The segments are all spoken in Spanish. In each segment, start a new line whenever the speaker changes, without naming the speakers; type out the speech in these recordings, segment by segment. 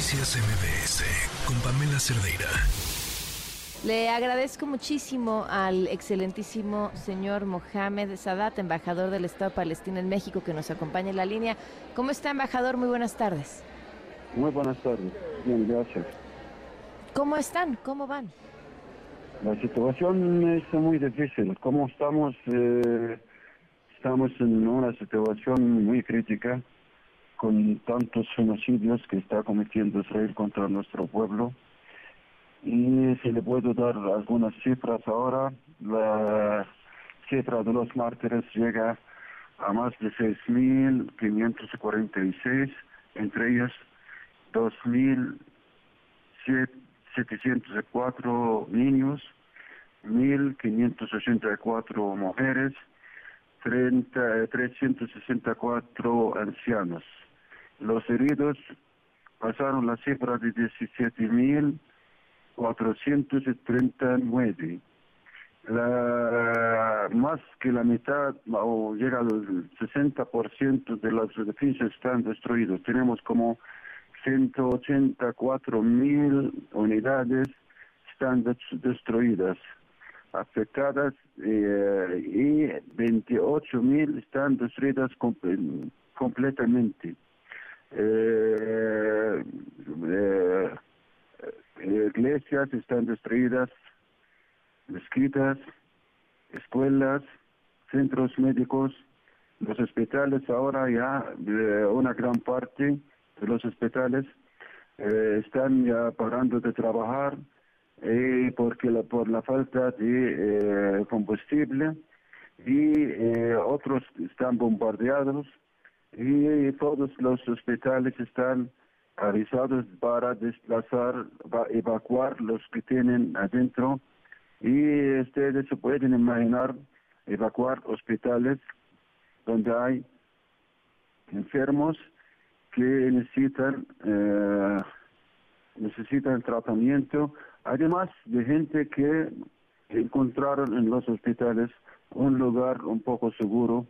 Noticias MBS con Pamela Cerdeira.
Le agradezco muchísimo al excelentísimo señor Mohamed Sadat, embajador del Estado palestino en México, que nos acompaña en la línea. ¿Cómo está, embajador? Muy buenas tardes.
Muy buenas tardes. Bien, gracias.
¿Cómo están? ¿Cómo van?
La situación es muy difícil. ¿Cómo estamos? Eh, estamos en una situación muy crítica con tantos genocidios que está cometiendo Israel contra nuestro pueblo. Y si le puedo dar algunas cifras ahora, la cifra de los mártires llega a más de 6.546, entre ellos 2.704 niños, 1.584 mujeres, 30, 364 ancianos. Los heridos pasaron la cifra de 17.439. La, más que la mitad o llega al 60% de los edificios están destruidos. Tenemos como 184 mil unidades están destruidas afectadas eh, y 28 mil están destruidas completamente. Eh, eh, iglesias están destruidas, mezquitas, escuelas, centros médicos, los hospitales ahora ya una gran parte de los hospitales están ya parando de trabajar eh, porque la, por la falta de eh, combustible y eh, otros están bombardeados y todos los hospitales están avisados para desplazar, evacuar los que tienen adentro. Y ustedes se pueden imaginar evacuar hospitales donde hay enfermos que necesitan necesitan tratamiento además de gente que encontraron en los hospitales un lugar un poco seguro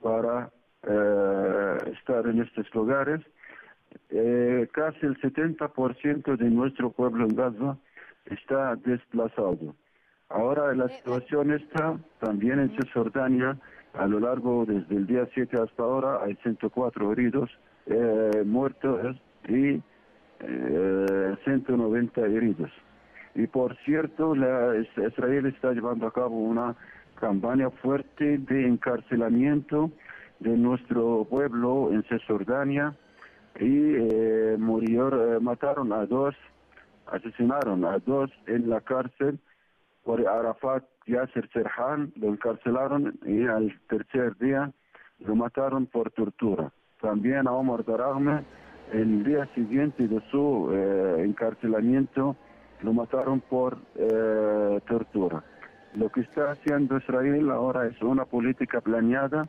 para eh, estar en estos lugares. Eh, casi el 70% de nuestro pueblo en Gaza está desplazado. Ahora la situación está también en Cisjordania, a lo largo desde el día 7 hasta ahora hay 104 heridos, eh, muertos y 190 heridos. Y por cierto, la, Israel está llevando a cabo una campaña fuerte de encarcelamiento de nuestro pueblo en Cisjordania y eh, murió, eh, mataron a dos, asesinaron a dos en la cárcel por Arafat Yasser Serhan, lo encarcelaron y al tercer día lo mataron por tortura. También a Omar Darahme, el día siguiente de su eh, encarcelamiento, lo mataron por eh, tortura. Lo que está haciendo Israel ahora es una política planeada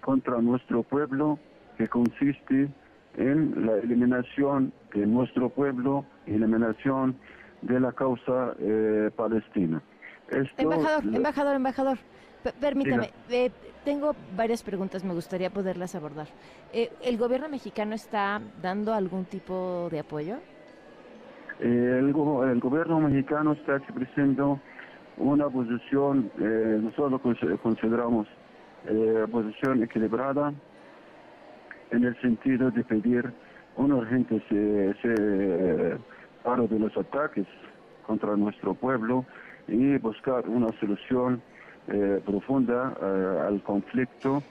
contra nuestro pueblo que consiste en la eliminación de nuestro pueblo, eliminación de la causa eh, palestina.
embajador, embajador, embajador, permítame, eh, tengo varias preguntas, me gustaría poderlas abordar. ¿El gobierno mexicano está dando algún tipo de apoyo?
el, el, gobierno mexicano está expresando una posición, eh, nosotros consideramos eh, posición equilibrada en el sentido de pedir un urgente paro de los ataques contra nuestro pueblo y buscar una solución eh, profunda eh, al conflicto.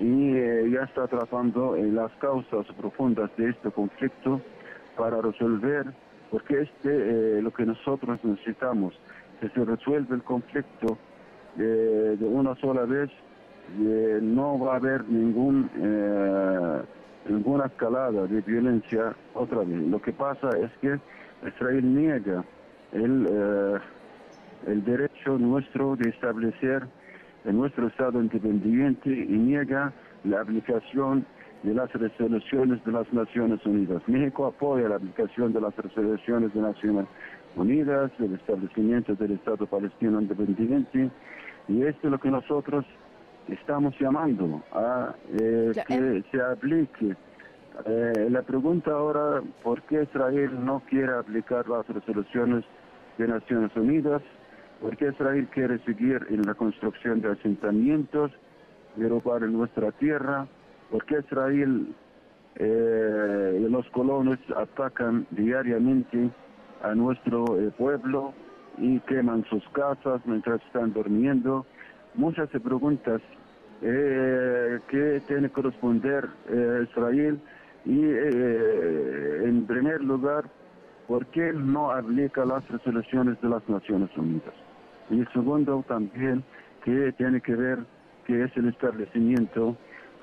Y ya está tratando las causas profundas de este conflicto para resolver porque este lo que nosotros necesitamos, que se resuelva el conflicto de una sola vez, eh, no va a haber ningún ninguna escalada de violencia otra vez. Lo que pasa es que Israel niega el, el derecho nuestro de establecer nuestro Estado independiente y niega la aplicación de las resoluciones de las Naciones Unidas. México apoya la aplicación de las resoluciones de Naciones Unidas, el establecimiento del Estado palestino independiente, y esto es lo que nosotros estamos llamando a eh, que se aplique Eh, la pregunta ahora, ¿por qué Israel no quiere aplicar las resoluciones de Naciones Unidas? ¿Por qué Israel quiere seguir en la construcción de asentamientos, derrobar en nuestra tierra? ¿Por qué Israel eh, y los colonos atacan diariamente a nuestro eh, pueblo y queman sus casas mientras están durmiendo? Muchas preguntas eh, que tiene que responder eh, Israel y eh, en primer lugar, ¿por qué no aplica las resoluciones de las Naciones Unidas? Y segundo también, que tiene que ver que es el establecimiento,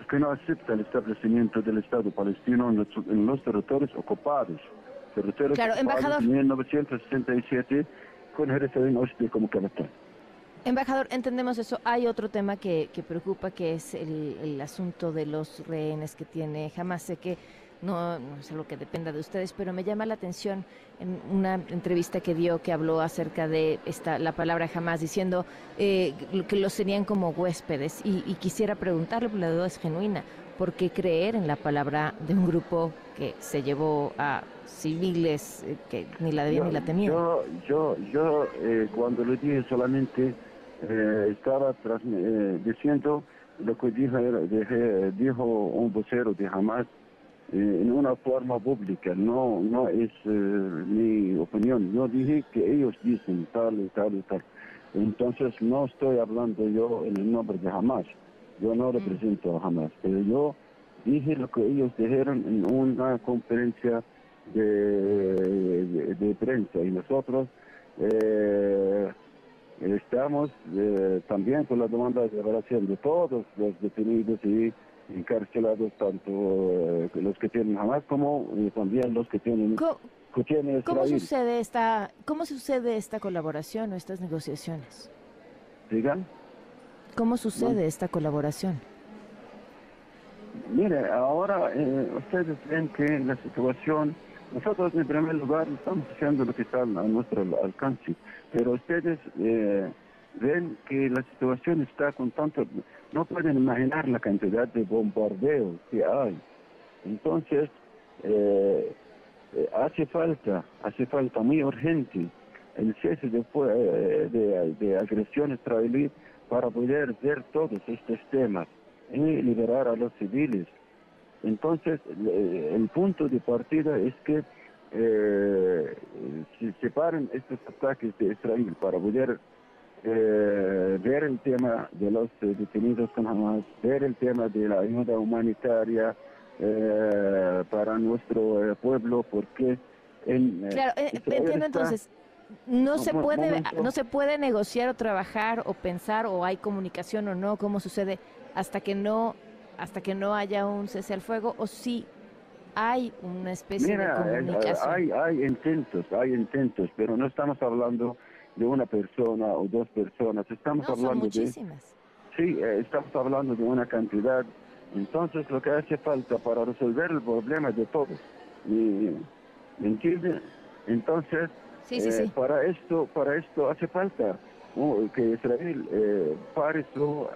que no acepta el establecimiento del Estado palestino en los, en los territorios ocupados. Territorios
Claro,
ocupados
embajador.
en 1967 con Jerusalén Oeste como capital.
Embajador, entendemos eso. Hay otro tema que, que preocupa, que es el, el asunto de los rehenes que tiene Jamás. Sé que no, no es algo que dependa de ustedes, pero me llama la atención en una entrevista que dio que habló acerca de esta la palabra jamás, diciendo eh, que los serían como huéspedes. Y, y quisiera preguntarle, porque la duda es genuina, ¿por qué creer en la palabra de un grupo que se llevó a civiles eh, que ni la debían ni la temían?
Yo, yo, yo eh, cuando lo dije solamente eh, estaba tras- eh, diciendo lo que dijo, dije- dijo un vocero de Hamas eh, en una forma pública, no, no es eh, mi opinión. Yo dije que ellos dicen tal y tal y tal. Entonces no estoy hablando yo en el nombre de Hamas. Yo no represento a Hamas, pero yo dije lo que ellos dijeron en una conferencia de, de- de prensa y nosotros eh, estamos eh, también con la demanda de liberación de todos los detenidos y encarcelados, tanto eh, los que tienen Hamas como eh, también los que tienen, que
¿Cómo sucede esta, cómo sucede esta colaboración o estas negociaciones?
Digan.
¿Cómo sucede esta colaboración?
Mire, ahora eh, ustedes ven que la situación, nosotros en primer lugar estamos haciendo lo que está a nuestro alcance, pero ustedes eh, ven que la situación está con tanto, no pueden imaginar la cantidad de bombardeos que hay. Entonces, eh, eh, hace falta, hace falta muy urgente el cese de, de, de agresión israelí para poder ver todos estos temas y liberar a los civiles. Entonces, eh, el punto de partida es que eh, se separen estos ataques de Israel para poder eh, ver el tema de los eh, detenidos con Hamas, ver el tema de la ayuda humanitaria eh, para nuestro pueblo, porque en,
Claro, entiendo entonces. No se puede,
momento.
no se puede negociar o trabajar o pensar o hay comunicación o no, cómo sucede hasta que no, hasta que no haya un cese al fuego o si hay una especie
Mira,
de
eh,
comunicación.
hay, hay intentos, hay intentos, pero no estamos hablando de una persona o dos personas, estamos
no, son
hablando de...
muchísimas.
Sí, eh, estamos hablando de una cantidad. Entonces, lo que hace falta para resolver el problema de todos. ¿Me, me entiende? Entonces,
Sí, sí,
eh,
sí.
para esto para esto hace falta uh, que Israel eh, pare su-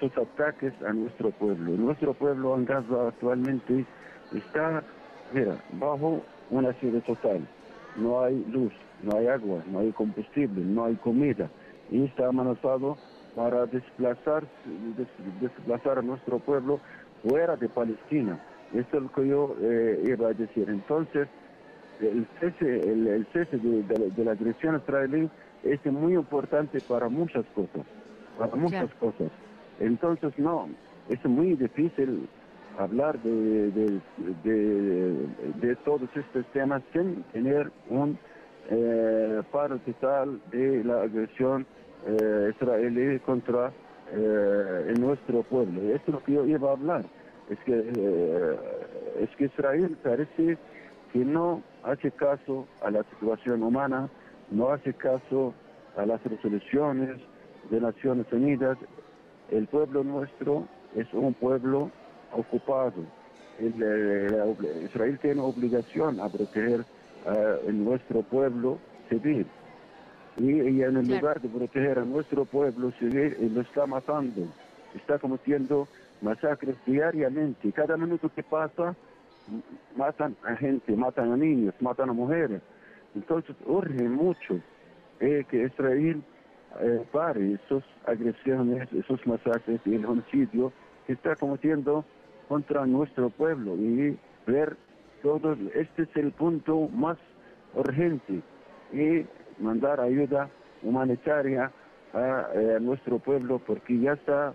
sus ataques a nuestro pueblo. Nuestro pueblo en Gaza actualmente está, mira, bajo una serie total. No hay luz, no hay agua, no hay combustible, no hay comida. Y está amenazado para desplazar, des- desplazar a nuestro pueblo fuera de Palestina. Esto es lo que yo eh, iba a decir. Entonces, el cese, el, el cese de, de la- de la agresión israelí es muy importante para muchas cosas, para muchas cosas. Entonces, no, es muy difícil hablar de, todos estos temas sin tener un eh, paro total de la agresión eh, israelí contra eh, nuestro pueblo. Esto es lo que yo iba a hablar. Es que, eh, es que Israel parece que no hace caso a la situación humana, no hace caso a las resoluciones de Naciones Unidas. El pueblo nuestro es un pueblo ocupado. El, eh, Israel tiene obligación a proteger a nuestro pueblo civil. Y, y en el
Claro.
lugar de proteger a nuestro pueblo civil, lo está matando. Está cometiendo masacres diariamente. Cada minuto que pasa, matan a gente, matan a niños, matan a mujeres. Entonces urge mucho eh, que Israel eh, pare esas agresiones, esos masacres y el homicidio que está cometiendo contra nuestro pueblo y ver todo, este es el punto más urgente y mandar ayuda humanitaria a, eh, a nuestro pueblo porque ya está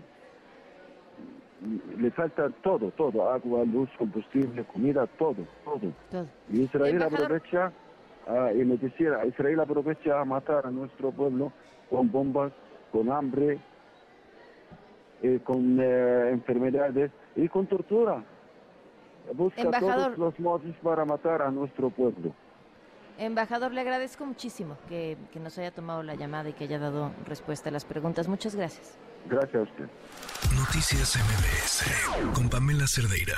le falta todo, todo, agua, luz, combustible, comida, todo, todo.
Todo.
Y Israel aprovecha, ah, y me decía, Israel aprovecha a matar a nuestro pueblo con bombas, con hambre, eh, con eh, enfermedades y con tortura. Busca
Embajador-
todos los modos para matar a nuestro pueblo.
Embajador, le agradezco muchísimo que, que nos haya tomado la llamada y que haya dado respuesta a las preguntas. Muchas gracias.
Gracias a usted.
Noticias MBS con Pamela Cerdeira.